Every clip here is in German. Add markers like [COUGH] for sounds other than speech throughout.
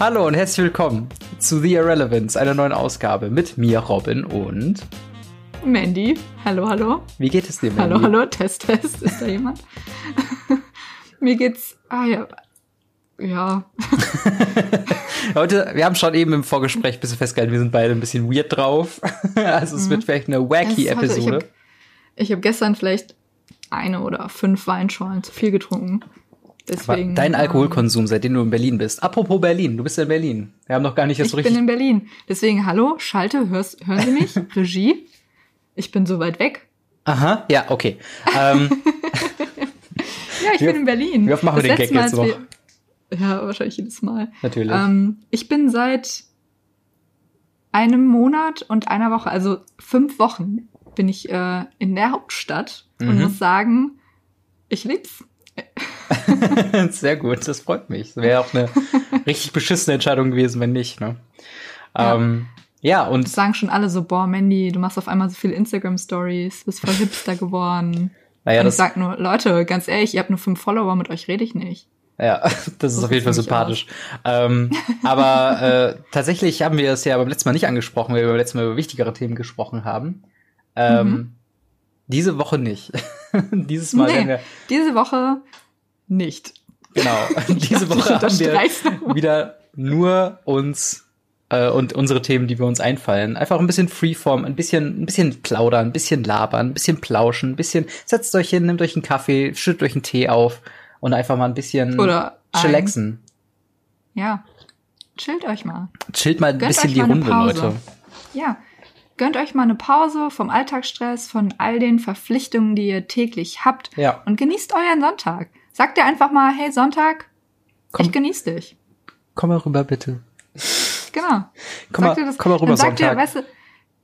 Hallo und herzlich willkommen zu The Irrelevance, einer neuen Ausgabe mit mir, Robin und Mandy. Hallo, hallo. Wie geht es dir, Mandy? Hallo, hallo, Test, Test. Ist da jemand? [LAUGHS] mir geht's. Ah ja. Ja. [LAUGHS] Heute, wir haben schon eben im Vorgespräch ein bisschen festgehalten, wir sind beide ein bisschen weird drauf. [LAUGHS] also es mhm. wird vielleicht eine wacky Episode. Heute, ich habe hab gestern vielleicht eine oder fünf Weinschorlen zu viel getrunken. Deswegen, Aber dein Alkoholkonsum, seitdem du in Berlin bist. Apropos Berlin, du bist in Berlin. Wir haben noch gar nicht das so richtig. Ich bin in Berlin. Deswegen, hallo, schalte, hörst, hören Sie mich? [LAUGHS] Regie? Ich bin so weit weg. Aha, ja, okay. ähm, [LAUGHS] ja, ich wie bin in Berlin. Wie oft machen wir den Gag Mal, jetzt noch? Wir, ja, wahrscheinlich jedes Mal. Natürlich. Ähm, ich bin seit einem Monat und einer Woche, also fünf Wochen, bin ich äh, in der Hauptstadt mhm. und muss sagen, ich lieb's. [LAUGHS] Sehr gut, das freut mich. Das wäre auch eine richtig beschissene Entscheidung gewesen, wenn nicht. Ne? Ja. Ähm, ja, und. Das sagen schon alle so, boah, Mandy, du machst auf einmal so viele Instagram-Stories, bist voll hipster geworden. [LAUGHS] Naja, und ich sag nur, Leute, ganz ehrlich, ihr habt nur fünf Follower, mit euch rede ich nicht. Ja, [LAUGHS] das ist so auf jeden Fall sympathisch. Ähm, aber äh, tatsächlich haben wir es ja beim letzten Mal nicht angesprochen, weil wir beim letzten Mal über wichtigere Themen gesprochen haben. Ähm, mhm. Diese Woche nicht. Dieses Mal nee, wir diese Woche nicht. Genau. [LAUGHS] [LAUGHS] diese Woche haben wir wieder nur uns äh, und unsere Themen, die wir uns einfallen. Einfach ein bisschen Freeform, ein bisschen, ein bisschen plaudern, ein bisschen labern, ein bisschen plauschen, ein bisschen setzt euch hin, nehmt euch einen Kaffee, schüttet euch einen Tee auf und einfach mal ein bisschen Oder chillaxen. Ja. Chillt euch mal. Chillt mal ein Gönnt bisschen die Runde, Leute. Ja. Gönnt euch mal eine Pause vom Alltagsstress, von all den Verpflichtungen, die ihr täglich habt. Ja. Und genießt euren Sonntag. Sagt ihr einfach mal, hey Sonntag, komm, ich genieß dich. Komm mal rüber, bitte. Genau. Komm, mal, das, komm mal rüber, dann sagt Sonntag. Ihr, weißt du,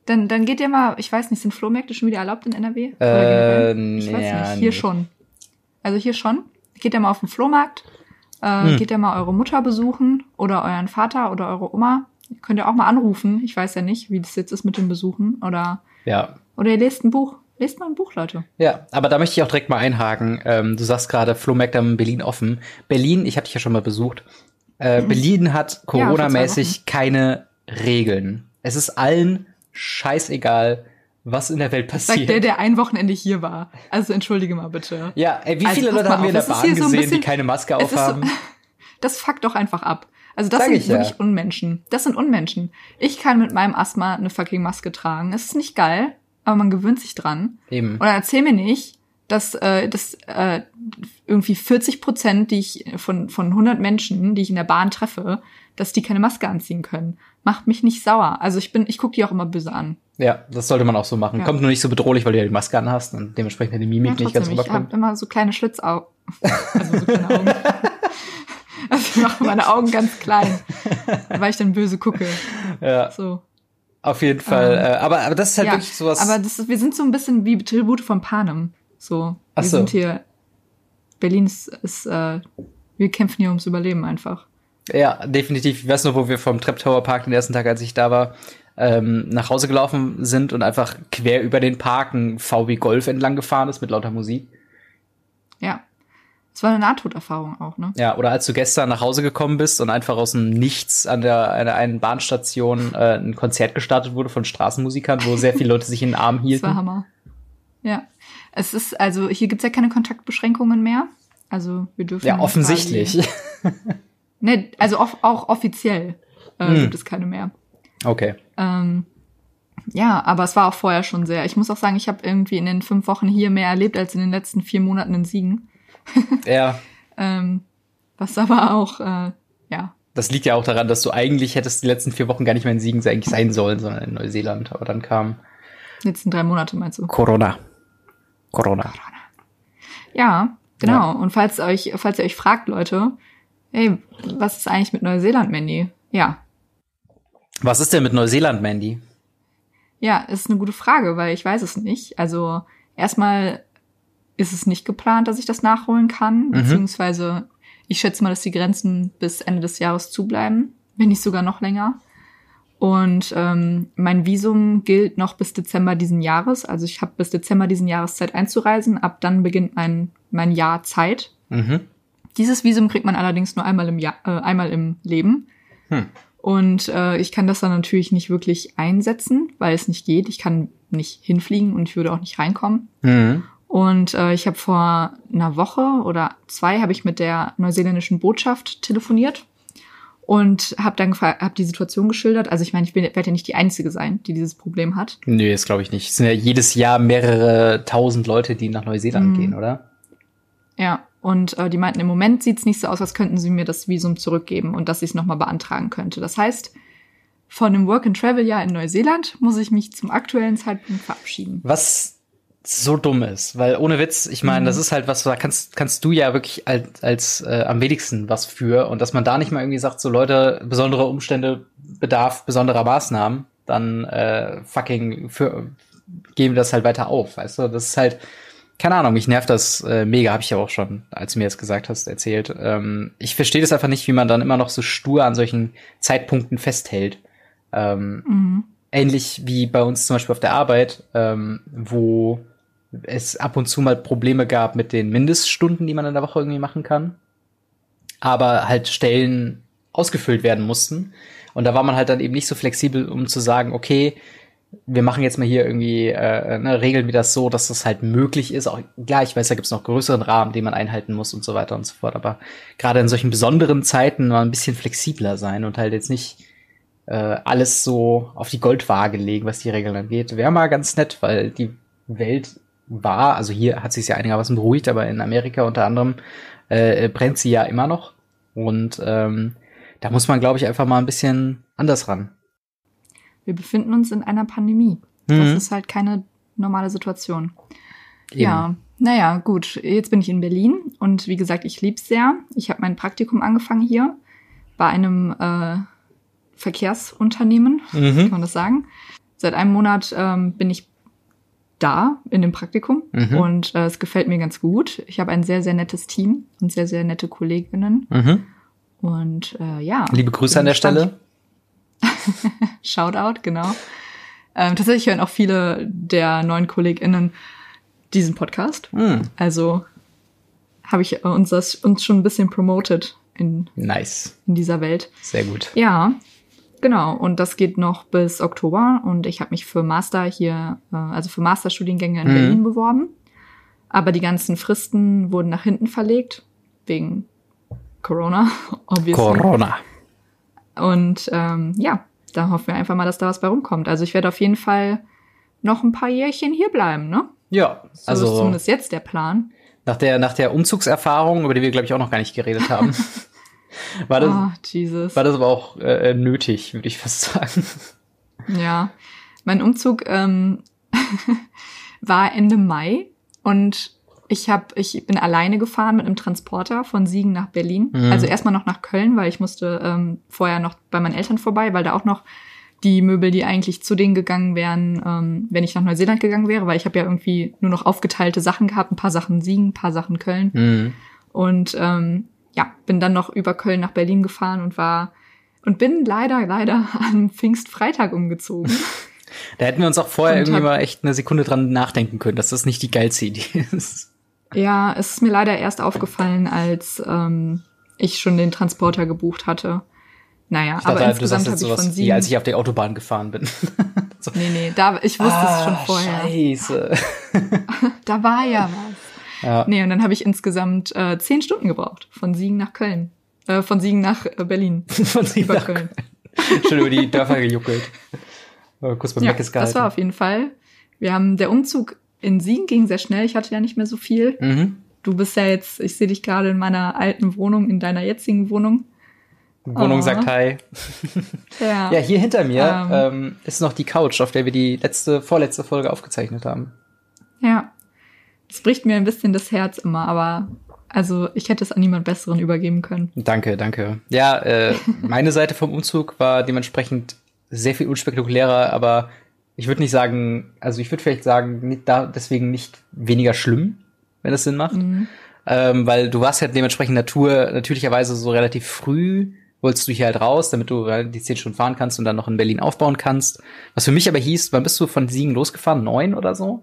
dann, dann geht ihr mal, ich weiß nicht, sind Flohmärkte schon wieder erlaubt in NRW? Äh, ich weiß ja, nicht, hier nicht. schon. Also hier schon. Geht ihr mal auf den Flohmarkt, äh, hm. geht ihr mal eure Mutter besuchen oder euren Vater oder eure Oma. Könnt ihr auch mal anrufen. Ich weiß ja nicht, wie das jetzt ist mit dem Besuchen. Oder, ja. oder ihr lest ein Buch. Lest mal ein Buch, Leute. Ja, aber da möchte ich auch direkt mal einhaken. Ähm, du sagst gerade, Flohmärkte haben Berlin offen. Berlin, ich habe dich ja schon mal besucht. Äh, mhm. Berlin hat Corona-mäßig ja, keine Regeln. Es ist allen scheißegal, was in der Welt passiert. Sagt der, der ein Wochenende hier war. Also entschuldige mal bitte. Ja, ey, wie also, viele Leute haben wir in der Bahn gesehen, so bisschen, die keine Maske aufhaben? So, [LAUGHS] das fuckt doch einfach ab. Also das Sag sind wirklich ja. Unmenschen. Das sind Unmenschen. Ich kann mit meinem Asthma eine fucking Maske tragen. Es ist nicht geil aber man gewöhnt sich dran. Eben. Und dann erzähl mir nicht, dass, äh, dass äh, irgendwie 40 Prozent, die ich von, von 100 Menschen, die ich in der Bahn treffe, dass die keine Maske anziehen können. Macht mich nicht sauer. Also ich bin, ich gucke die auch immer böse an. Ja, das sollte man auch so machen. Ja. Kommt nur nicht so bedrohlich, weil du ja die Maske anhast und dementsprechend die Mimik ja, nicht ganz rüberkommt. Ich habe immer so kleine Schlitzaugen. [LAUGHS] also so kleine Augen. [LAUGHS] also ich mache meine Augen ganz klein, [LAUGHS] weil ich dann böse gucke. Ja. So. Auf jeden Fall. Ähm, äh, aber, aber das ist halt ja, wirklich sowas. Aber das ist, wir sind so ein bisschen wie Tribute von Panem. So. Ach wir so. sind hier. Berlin ist, ist äh, wir kämpfen hier ums Überleben einfach. Ja, definitiv. Ich weiß noch, wo wir vom Trap Tower Park den ersten Tag, als ich da war, ähm, nach Hause gelaufen sind und einfach quer über den Park ein VW Golf entlang gefahren ist mit lauter Musik. Ja. Es war eine Nahtoderfahrung auch, ne? Ja, oder als du gestern nach Hause gekommen bist und einfach aus dem Nichts an der an einen Bahnstation äh, ein Konzert gestartet wurde von Straßenmusikern, wo sehr viele Leute sich in den Arm hielten. [LAUGHS] Das war Hammer. Ja. Es ist, also hier gibt's ja keine Kontaktbeschränkungen mehr. Also wir dürfen. Ja, offensichtlich. [LAUGHS] ne, also off auch offiziell äh, hm. gibt es keine mehr. Okay. Ähm, ja, aber es war auch vorher schon sehr. Ich muss auch sagen, ich habe irgendwie in den fünf Wochen hier mehr erlebt als in den letzten vier Monaten in Siegen. Ja. [LAUGHS] ähm, was aber auch, äh, ja. Das liegt ja auch daran, dass du eigentlich hättest die letzten vier Wochen gar nicht mehr in Siegen eigentlich sein sollen, sondern in Neuseeland. Aber dann kam. Letzten drei Monate meinst du? Corona. Corona. Corona. Ja, genau. Ja. Und falls euch, falls ihr euch fragt, Leute, hey, was ist eigentlich mit Neuseeland, Mandy? Ja. Was ist denn mit Neuseeland, Mandy? Ja, ist eine gute Frage, weil ich weiß es nicht. Also erstmal ist es nicht geplant, dass ich das nachholen kann, mhm. beziehungsweise ich schätze mal, dass die Grenzen bis Ende des Jahres zubleiben, wenn nicht sogar noch länger. Und ähm, mein Visum gilt noch bis Dezember diesen Jahres. Also ich habe bis Dezember diesen Jahres Zeit einzureisen. Ab dann beginnt mein, mein Jahr Zeit. Mhm. Dieses Visum kriegt man allerdings nur einmal im Jahr, äh, einmal im Leben. Hm. Und äh, ich kann das dann natürlich nicht wirklich einsetzen, weil es nicht geht. Ich kann nicht hinfliegen und ich würde auch nicht reinkommen. Mhm. Und äh, ich habe vor einer Woche oder zwei habe ich mit der neuseeländischen Botschaft telefoniert und habe dann hab die Situation geschildert. Also ich meine, ich werde ja nicht die Einzige sein, die dieses Problem hat. Nö, das glaube ich nicht. Es sind ja jedes Jahr mehrere tausend Leute, die nach Neuseeland mhm. gehen, oder? Ja, und äh, die meinten, im Moment sieht's nicht so aus, als könnten sie mir das Visum zurückgeben und dass ich es nochmal beantragen könnte. Das heißt, von einem Work-and-Travel-Jahr in Neuseeland muss ich mich zum aktuellen Zeitpunkt verabschieden. Was so dumm ist, weil ohne Witz, ich meine, mhm. das ist halt was, da kannst, kannst du ja wirklich als, als äh, am wenigsten was für und dass man da nicht mal irgendwie sagt, so Leute, besondere Umstände bedarf besonderer Maßnahmen, dann äh, fucking für, geben wir das halt weiter auf, weißt du, das ist halt, keine Ahnung, mich nervt das äh, mega, habe ich ja auch schon, als du mir das gesagt hast, erzählt. Ähm, ich verstehe das einfach nicht, wie man dann immer noch so stur an solchen Zeitpunkten festhält. Ähm, mhm. Ähnlich wie bei uns zum Beispiel auf der Arbeit, ähm, wo es ab und zu mal Probleme gab mit den Mindeststunden, die man in der Woche irgendwie machen kann. Aber halt Stellen ausgefüllt werden mussten. Und da war man halt dann eben nicht so flexibel, um zu sagen, okay, wir machen jetzt mal hier irgendwie, äh, ne, regeln wir das so, dass das halt möglich ist. Auch klar, ich weiß, da gibt's noch größeren Rahmen, den man einhalten muss und so weiter und so fort. Aber gerade in solchen besonderen Zeiten mal ein bisschen flexibler sein und halt jetzt nicht äh, alles so auf die Goldwaage legen, was die Regeln angeht. Wäre mal ganz nett, weil die Welt war, also hier hat sich ja einigermaßen beruhigt, aber in Amerika unter anderem äh, brennt sie ja immer noch. Und ähm, da muss man, glaube ich, einfach mal ein bisschen anders ran. Wir befinden uns in einer Pandemie. Mhm. Das ist halt keine normale Situation. Eben. Ja, naja, gut. Jetzt bin ich in Berlin und wie gesagt, ich lieb's sehr. Ich habe mein Praktikum angefangen hier bei einem äh, Verkehrsunternehmen, mhm. kann man das sagen. Seit einem Monat ähm, bin ich da in dem Praktikum mhm. und äh, es gefällt mir ganz gut. Ich habe ein sehr, sehr nettes Team und sehr, sehr nette Kolleginnen. Mhm. Und äh, ja. Liebe Grüße an der Stelle. [LAUGHS] Shoutout, genau. Ähm, tatsächlich hören auch viele der neuen KollegInnen diesen Podcast. Mhm. Also habe ich uns das uns schon ein bisschen promoted in, nice. in dieser Welt. Sehr gut. Ja, Genau, und das geht noch bis Oktober und ich habe mich für Master hier, äh, also für Masterstudiengänge in mhm. Berlin beworben. Aber die ganzen Fristen wurden nach hinten verlegt, wegen Corona, [LAUGHS] obviously. Corona. Und ähm, ja, da hoffen wir einfach mal, dass da was bei rumkommt. Also ich werde auf jeden Fall noch ein paar Jährchen hier bleiben, ne? Ja, so also ist zumindest jetzt der Plan. Nach der, nach der Umzugserfahrung, über die wir, glaube ich, auch noch gar nicht geredet haben. [LAUGHS] War das, oh, Jesus. War das aber auch äh, nötig, würde ich fast [LAUGHS] sagen. Ja, mein Umzug ähm, [LAUGHS] war Ende Mai und ich hab, ich bin alleine gefahren mit einem Transporter von Siegen nach Berlin. Mhm. Also erstmal noch nach Köln, weil ich musste ähm, vorher noch bei meinen Eltern vorbei, weil da auch noch die Möbel, die eigentlich zu denen gegangen wären, ähm, wenn ich nach Neuseeland gegangen wäre, weil ich habe ja irgendwie nur noch aufgeteilte Sachen gehabt, ein paar Sachen Siegen, ein paar Sachen Köln. Mhm. Und ähm, ja, bin dann noch über Köln nach Berlin gefahren und war und bin leider, leider [LAUGHS] am Pfingstfreitag umgezogen. [LAUGHS] Da hätten wir uns auch vorher und irgendwie mal echt eine Sekunde dran nachdenken können, dass das nicht die geilste Idee [LAUGHS] ist. Ja, es ist mir leider erst aufgefallen, als ähm, ich schon den Transporter gebucht hatte. Naja, ich dachte, aber insgesamt habe ich sowas, von sieben... Wie als ich auf der Autobahn gefahren bin. so. Nee, nee, da, ich wusste ah, es schon vorher. Scheiße. da war ja was. Ja. Nee, und dann habe ich insgesamt äh, zehn Stunden gebraucht. Von Siegen nach Köln. Äh, von Siegen nach äh, Berlin. [LAUGHS] von Siegen über nach Köln. Schon über die Dörfer gejuckelt. [LAUGHS] kurz beim ja, Meckes gehalten. Das war auf jeden Fall. Wir haben, der Umzug in Siegen ging sehr schnell. Ich hatte ja nicht mehr so viel. Mhm. Du bist ja jetzt, ich sehe dich gerade in meiner alten Wohnung, in deiner jetzigen Wohnung. Wohnung oh. sagt Hi. [LAUGHS] ja. ja, hier hinter mir ähm, ähm, ist noch die Couch, auf der wir die letzte, vorletzte Folge aufgezeichnet haben. Ja, es bricht mir ein bisschen das Herz immer, aber also ich hätte es an niemand Besseren übergeben können. Danke, danke. Ja, äh, [LAUGHS] meine Seite vom Umzug war dementsprechend sehr viel unspektakulärer, aber ich würde nicht sagen, also ich würde vielleicht sagen, nicht da, deswegen nicht weniger schlimm, wenn das Sinn macht. Mhm. Ähm, weil du warst ja dementsprechend Natur natürlicherweise so relativ früh, wolltest du hier halt raus, damit du die zehn Stunden fahren kannst und dann noch in Berlin aufbauen kannst. Was für mich aber hieß, wann bist du von Siegen losgefahren? Neun oder so?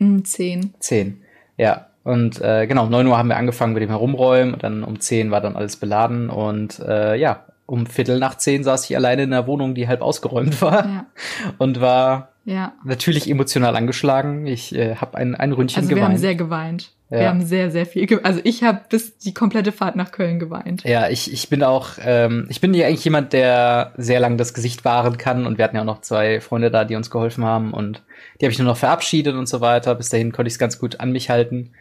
Mm, zehn. Zehn, ja. Und äh, genau, um 9 Uhr haben wir angefangen mit dem Herumräumen. Und dann um 10 war dann alles beladen. Und äh, ja, um Viertel nach zehn saß ich alleine in einer Wohnung, die halb ausgeräumt war ja. [LAUGHS] und war ja. natürlich emotional angeschlagen. Ich äh, habe ein, ein Ründchen also geweint. Wir haben sehr geweint. Ja. Wir haben sehr, sehr viel geweint. Also ich habe bis die komplette Fahrt nach Köln geweint. Ja, ich, ich bin auch, ähm, ich bin ja eigentlich jemand, der sehr lang das Gesicht wahren kann und wir hatten ja auch noch zwei Freunde da, die uns geholfen haben und die habe ich nur noch verabschiedet und so weiter. Bis dahin konnte ich es ganz gut an mich halten.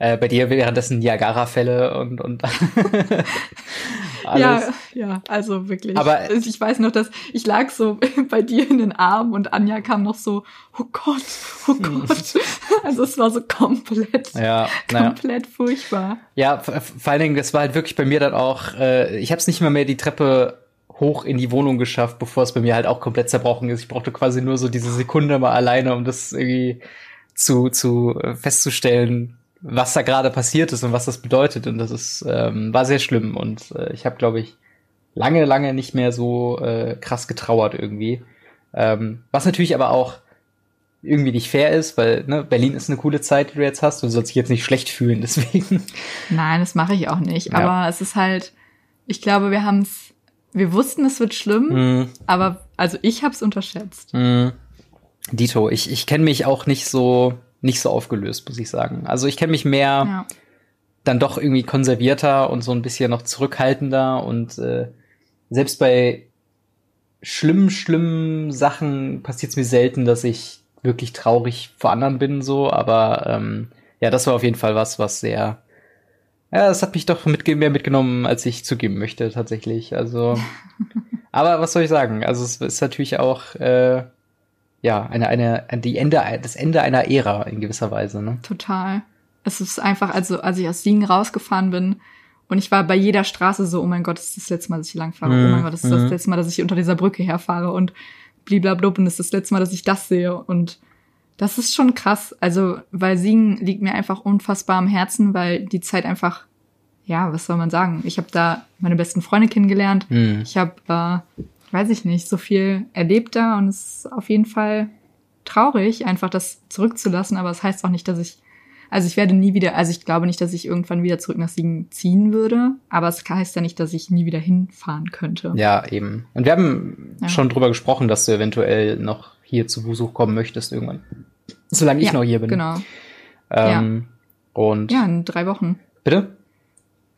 Äh, bei dir währenddessen Niagara-Fälle und, und [LAUGHS] alles. Ja, ja, also wirklich. Aber also ich weiß noch, dass ich lag so [LAUGHS] bei dir in den Armen und Anja kam noch so, oh Gott, oh hm. Gott. [LAUGHS] Also es war so komplett, ja, komplett ja. furchtbar. Ja, vor allen Dingen, das war halt wirklich bei mir dann auch, äh, ich habe es nicht mal mehr die Treppe hoch in die Wohnung geschafft, bevor es bei mir halt auch komplett zerbrochen ist. Ich brauchte quasi nur so diese Sekunde mal alleine, um das irgendwie zu, zu äh, festzustellen, was da gerade passiert ist und was das bedeutet. Und das ist, ähm, war sehr schlimm. Und äh, ich habe, glaube ich, lange, lange nicht mehr so äh, krass getrauert irgendwie. Ähm, was natürlich aber auch irgendwie nicht fair ist, weil ne, Berlin ist eine coole Zeit, die du jetzt hast. Du sollst dich jetzt nicht schlecht fühlen, [LAUGHS] deswegen. Nein, das mache ich auch nicht. Ja. Aber es ist halt, ich glaube, wir haben es, wir wussten, es wird schlimm, mm. aber also ich habe es unterschätzt. Mm. Dito, ich, ich kenne mich auch nicht so nicht so aufgelöst, muss ich sagen. Also ich kenne mich mehr ja. dann doch irgendwie konservierter und so ein bisschen noch zurückhaltender und äh, selbst bei schlimmen, schlimmen Sachen passiert es mir selten, dass ich wirklich traurig vor anderen bin, so, aber ähm, ja, das war auf jeden Fall was, was sehr, ja, das hat mich doch mit, mehr mitgenommen, als ich zugeben möchte, tatsächlich. Also, [LAUGHS] aber was soll ich sagen? Also, es ist natürlich auch, äh, ja, eine, eine, die Ende, das Ende einer Ära in gewisser Weise, ne? Total. Es ist einfach, also, als ich aus Siegen rausgefahren bin und ich war bei jeder Straße so, oh mein Gott, das ist das letzte Mal, dass ich langfahre. Mm, oh mein Gott, das ist das mhm. letzte Mal, dass ich unter dieser Brücke herfahre und bliblablub und das ist das letzte Mal, dass ich das sehe und das ist schon krass. Also, weil Siegen liegt mir einfach unfassbar am Herzen, weil die Zeit einfach, ja, was soll man sagen? Ich habe da meine besten Freunde kennengelernt. Mm. Ich habe äh, weiß ich nicht, so viel erlebt da und es ist auf jeden Fall traurig, einfach das zurückzulassen, aber es das heißt auch nicht, dass ich, also ich werde nie wieder, also ich glaube nicht, dass ich irgendwann wieder zurück nach Siegen ziehen würde, aber es heißt ja nicht, dass ich nie wieder hinfahren könnte. Ja, eben. Und wir haben ja. schon drüber gesprochen, dass du eventuell noch hier zu Besuch kommen möchtest irgendwann. Solange ich ja, noch hier bin. Genau. Ähm, ja. Und. Ja, in drei Wochen. Bitte?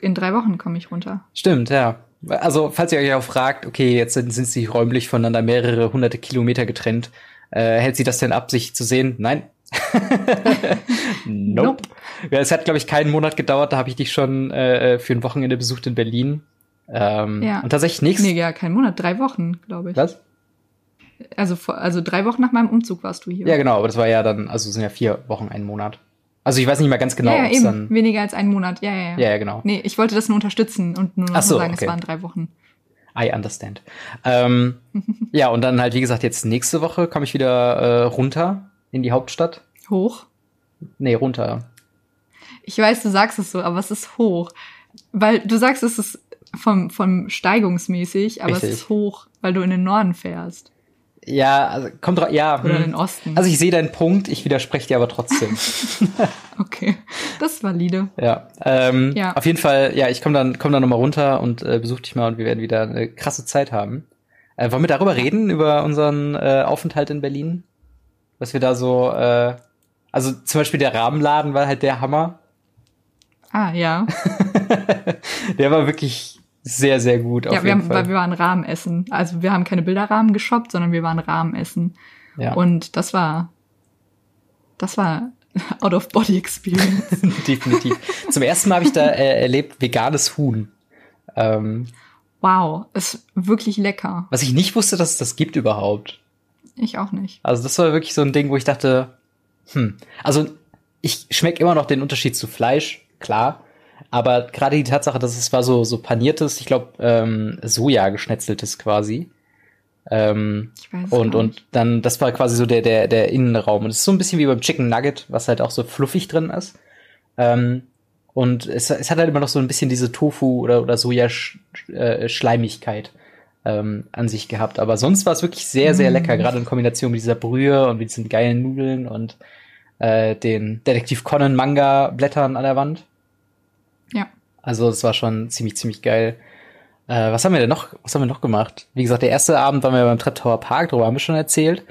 In drei Wochen komme ich runter. Stimmt, ja. Also, falls ihr euch auch fragt, okay, jetzt sind, sind sie räumlich voneinander mehrere hunderte Kilometer getrennt, äh, hält sie das denn ab, sich zu sehen? Nein. [LAUGHS] nope. nope. Ja, es hat, glaube ich, keinen Monat gedauert, da habe ich dich schon äh, für ein Wochenende besucht in Berlin. Ähm, ja. Und tatsächlich nichts. Nee, ja, kein Monat, drei Wochen, glaube ich. Was? Also, also drei Wochen nach meinem Umzug warst du hier. Ja, genau, aber das war ja dann, also sind ja vier Wochen, ein Monat. Also ich weiß nicht mehr ganz genau, ja, ja, eben. weniger als einen Monat. Ja, ja, ja. Ja, ja, genau. Nee, ich wollte das nur unterstützen und nur noch so, sagen, okay. es waren drei Wochen. I understand. Ähm, [LAUGHS] ja, und dann halt, wie gesagt, jetzt nächste Woche komme ich wieder äh, runter in die Hauptstadt. Hoch? Nee, runter. Ich weiß, du sagst es so, aber es ist hoch. Weil du sagst, es ist vom, vom steigungsmäßig, aber Richtig. es ist hoch, weil du in den Norden fährst. Ja, also kommt drauf, ja. Oder hm. den Osten. Also ich sehe deinen Punkt, ich widerspreche dir aber trotzdem. [LAUGHS] okay, das ist valide. Ja, ähm, ja. auf jeden Fall, ja, ich komme dann, komm dann nochmal runter und äh, besuche dich mal und wir werden wieder eine krasse Zeit haben. Äh, wollen wir darüber reden, über unseren äh, Aufenthalt in Berlin? Was wir da so, äh, also zum Beispiel der Rahmenladen war halt der Hammer. Ah, ja. [LAUGHS] der war wirklich sehr, sehr gut. Ja, wir, haben, weil wir waren Rahmen essen. Also wir haben keine Bilderrahmen geshoppt, sondern wir waren Rahmen essen. Ja. Und das war, das war [LAUGHS] out of body experience. [LAUGHS] Definitiv. Zum ersten Mal habe ich da äh, erlebt veganes Huhn. Ähm, wow, ist wirklich lecker. Was ich nicht wusste, dass es das gibt überhaupt. Ich auch nicht. Also das war wirklich so ein Ding, wo ich dachte, hm, also ich schmecke immer noch den Unterschied zu Fleisch, klar. Aber gerade die Tatsache, dass es war so, so paniertes, ich glaube, ähm, Soja geschnetzeltes quasi. Ähm, ich weiß und, und dann, das war quasi so der, der, der Innenraum. Und es ist so ein bisschen wie beim Chicken Nugget, was halt auch so fluffig drin ist. Ähm, und es, es hat halt immer noch so ein bisschen diese Tofu- oder, oder Soja-Schleimigkeit äh, ähm, an sich gehabt. Aber sonst war es wirklich sehr, sehr mm. lecker, gerade in Kombination mit dieser Brühe und mit diesen geilen Nudeln und äh, den Detektiv Conan Manga-Blättern an der Wand. Ja. Also es war schon ziemlich, ziemlich geil. Äh, was haben wir denn noch, was haben wir noch gemacht? Wie gesagt, der erste Abend waren wir beim Trap Tower Park, darüber haben wir schon erzählt.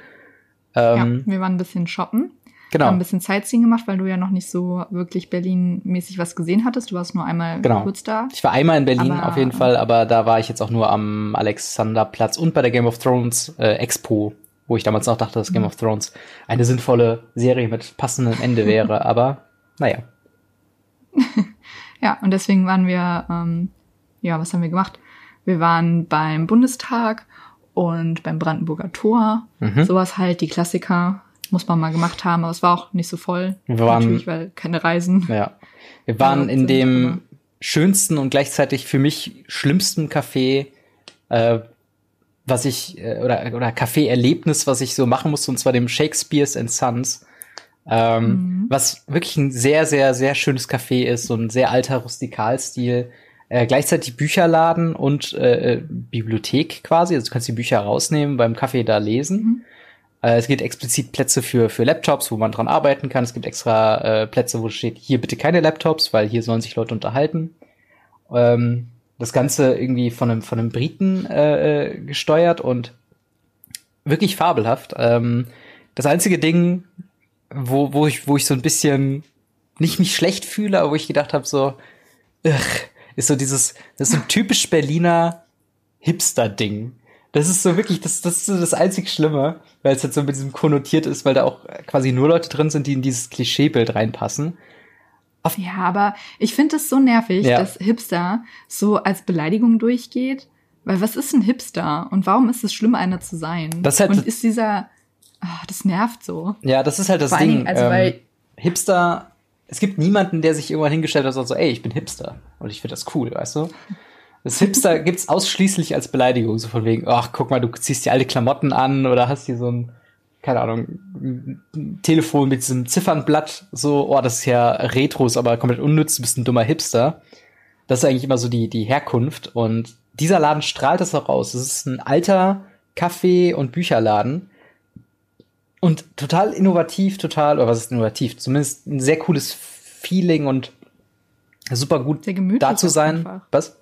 Ähm, ja, wir waren ein bisschen shoppen. Genau. Haben ein bisschen Sightseeing gemacht, weil du ja noch nicht so wirklich Berlin-mäßig was gesehen hattest. Du warst nur einmal genau. kurz da. Ich war einmal in Berlin aber, auf jeden Fall, aber da war ich jetzt auch nur am Alexanderplatz und bei der Game of Thrones äh, Expo, wo ich damals noch dachte, dass Game mhm. of Thrones eine sinnvolle Serie mit passendem Ende wäre. [LAUGHS] aber naja. [LAUGHS] ja, und deswegen waren wir, ähm, ja, was haben wir gemacht? Wir waren beim Bundestag und beim Brandenburger Tor. Mhm. Sowas halt, die Klassiker muss man mal gemacht haben, aber es war auch nicht so voll. Wir waren, Natürlich, weil keine Reisen. Ja. Wir waren in dem immer. schönsten und gleichzeitig für mich schlimmsten Café, äh, was ich, äh, oder, oder Café-Erlebnis, was ich so machen musste, und zwar dem Shakespeare's and Sons. Ähm, mhm. Was wirklich ein sehr, sehr, sehr schönes Café ist, so ein sehr alter Rustikalstil. Äh, gleichzeitig Bücherladen und äh, äh, Bibliothek quasi. Also du kannst die Bücher rausnehmen, beim Kaffee da lesen. Mhm. Äh, es gibt explizit Plätze für, für Laptops, wo man dran arbeiten kann. Es gibt extra äh, Plätze, wo steht, hier bitte keine Laptops, weil hier sollen sich Leute unterhalten. Ähm, das Ganze irgendwie von einem, von einem Briten äh, äh, gesteuert und wirklich fabelhaft. Ähm, das einzige Ding, wo, wo, ich, wo ich so ein bisschen nicht mich schlecht fühle, aber wo ich gedacht habe, so, ugh, ist so dieses, das ist so ein typisch Berliner Hipster-Ding. Das ist so wirklich, das, das ist so das einzig Schlimme, weil es halt so mit diesem konnotiert ist, weil da auch quasi nur Leute drin sind, die in dieses Klischeebild reinpassen. Auf ja, aber ich finde es so nervig, ja. dass Hipster so als Beleidigung durchgeht. Weil was ist ein Hipster? Und warum ist es schlimm, einer zu sein? Das halt und ist dieser, oh, das nervt so. Ja, das ist halt das Vor Ding. Dingen, also ähm, weil Hipster, es gibt niemanden, der sich irgendwann hingestellt hat und sagt so, ey, ich bin Hipster. Und ich finde das cool, weißt du? Das Hipster [LAUGHS] gibt's ausschließlich als Beleidigung, so von wegen, ach, guck mal, du ziehst dir alte Klamotten an oder hast hier so ein, keine Ahnung, ein Telefon mit diesem Ziffernblatt, so, oh, das ist ja Retro, ist aber komplett unnütz, du bist ein dummer Hipster. Das ist eigentlich immer so die, die Herkunft und dieser Laden strahlt das auch raus. Es ist ein alter Kaffee- und Bücherladen und total innovativ, total, oder was ist innovativ? Zumindest ein sehr cooles Feeling und super gut da zu sein. Einfach. Was?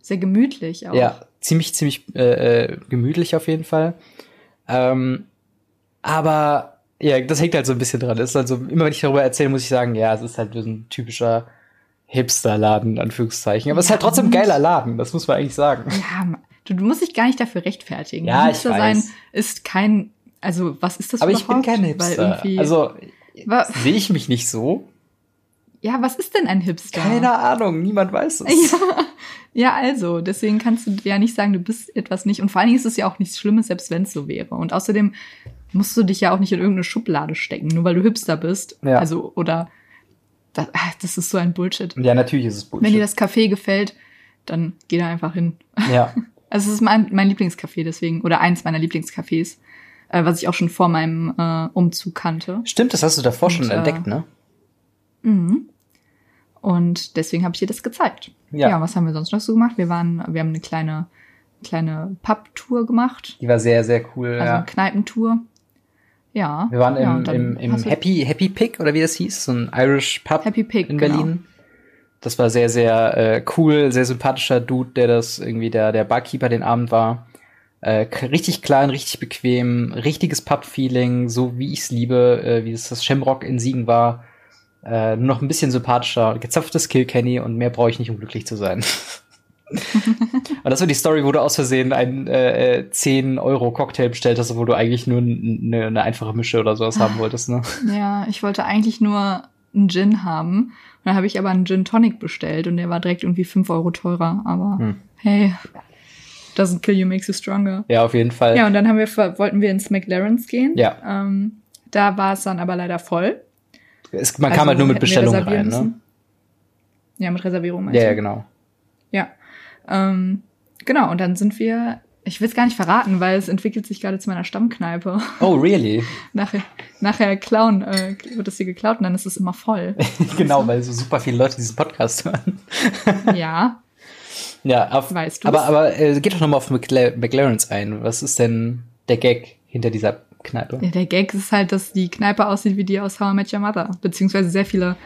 Sehr gemütlich auch. Ja, ziemlich, ziemlich äh, äh, gemütlich auf jeden Fall. Ähm, aber ja, das hängt halt so ein bisschen dran. ist also immer, wenn ich darüber erzähle, muss ich sagen, ja, es ist halt so ein typischer Hipster-Laden, Anführungszeichen. Aber ja, es ist halt trotzdem ein geiler Laden, das muss man eigentlich sagen. Ja, du, du musst dich gar nicht dafür rechtfertigen. Ja, Hipster ich weiß. sein ist kein, also was ist das Aber überhaupt? ich bin kein Hipster. Also sehe ich mich nicht so. Ja, was ist denn ein Hipster? Keine Ahnung, niemand weiß es. [LAUGHS] Ja, ja, also, deswegen kannst du ja nicht sagen, du bist etwas nicht. Und vor allen Dingen ist es ja auch nichts Schlimmes, selbst wenn es so wäre. Und außerdem musst du dich ja auch nicht in irgendeine Schublade stecken, nur weil du Hipster bist. Ja. Also, oder das, ah, das ist so ein Bullshit. Ja, natürlich ist es Bullshit. Wenn dir das Café gefällt, dann geh da einfach hin. Ja. [LAUGHS] Also es ist mein, mein Lieblingscafé deswegen, oder eins meiner Lieblingscafés, äh, was ich auch schon vor meinem äh, Umzug kannte. Stimmt, das hast du davor Und, schon entdeckt, ne? Mhm. Und deswegen habe ich dir das gezeigt. Ja. ja, was haben wir sonst noch so gemacht? Wir waren, wir haben eine kleine, kleine Pub-Tour gemacht. Die war sehr, sehr cool. Also ja. eine Kneipentour. Ja. Wir waren ja, im, im, im Happy, Happy Pig, oder wie das hieß, so ein Irish Pub Happy Pig, in Berlin. Genau. Das war sehr, sehr äh, cool, sehr sympathischer Dude, der das irgendwie der, der Barkeeper den Abend war. Äh, richtig klein, richtig bequem, richtiges Pub-Feeling, so wie ich's liebe, äh, wie es das Shamrock in Siegen war. Äh, nur noch ein bisschen sympathischer, gezapftes Kilkenny und mehr brauche ich nicht, um glücklich zu sein. [LAUGHS] und das war die Story, wo du aus Versehen einen äh, 10 Euro Cocktail bestellt hast, wo du eigentlich nur eine, eine einfache Mische oder sowas haben wolltest, ne? [LAUGHS] Ja, ich wollte eigentlich nur einen Gin haben. Und dann habe ich aber einen Gin Tonic bestellt und der war direkt irgendwie 5 Euro teurer. Aber hm. hey, doesn't kill you makes you stronger. Ja, auf jeden Fall. Ja, und dann haben wir, wollten wir ins McLaren's gehen. Ja. Ähm, da war es dann aber leider voll. Es, man also kam halt nur mit Bestellung rein, ne? Ja, mit Reservierung. Ja, ja, genau. Ja. Ähm, genau, und dann sind wir, ich will es gar nicht verraten, weil es entwickelt sich gerade zu meiner Stammkneipe. Oh, really? [LAUGHS] nachher, nachher klauen, äh, wird es hier geklaut und dann ist es immer voll. [LAUGHS] genau, weil so super viele Leute diesen Podcast hören. ja. Ja, auf, weißt du. Aber, aber äh, geht doch nochmal auf McLar McLaren's ein. Was ist denn der Gag hinter dieser Kneipe. Ja, der Gag ist halt, dass die Kneipe aussieht wie die aus How I Met Your Mother, beziehungsweise sehr viele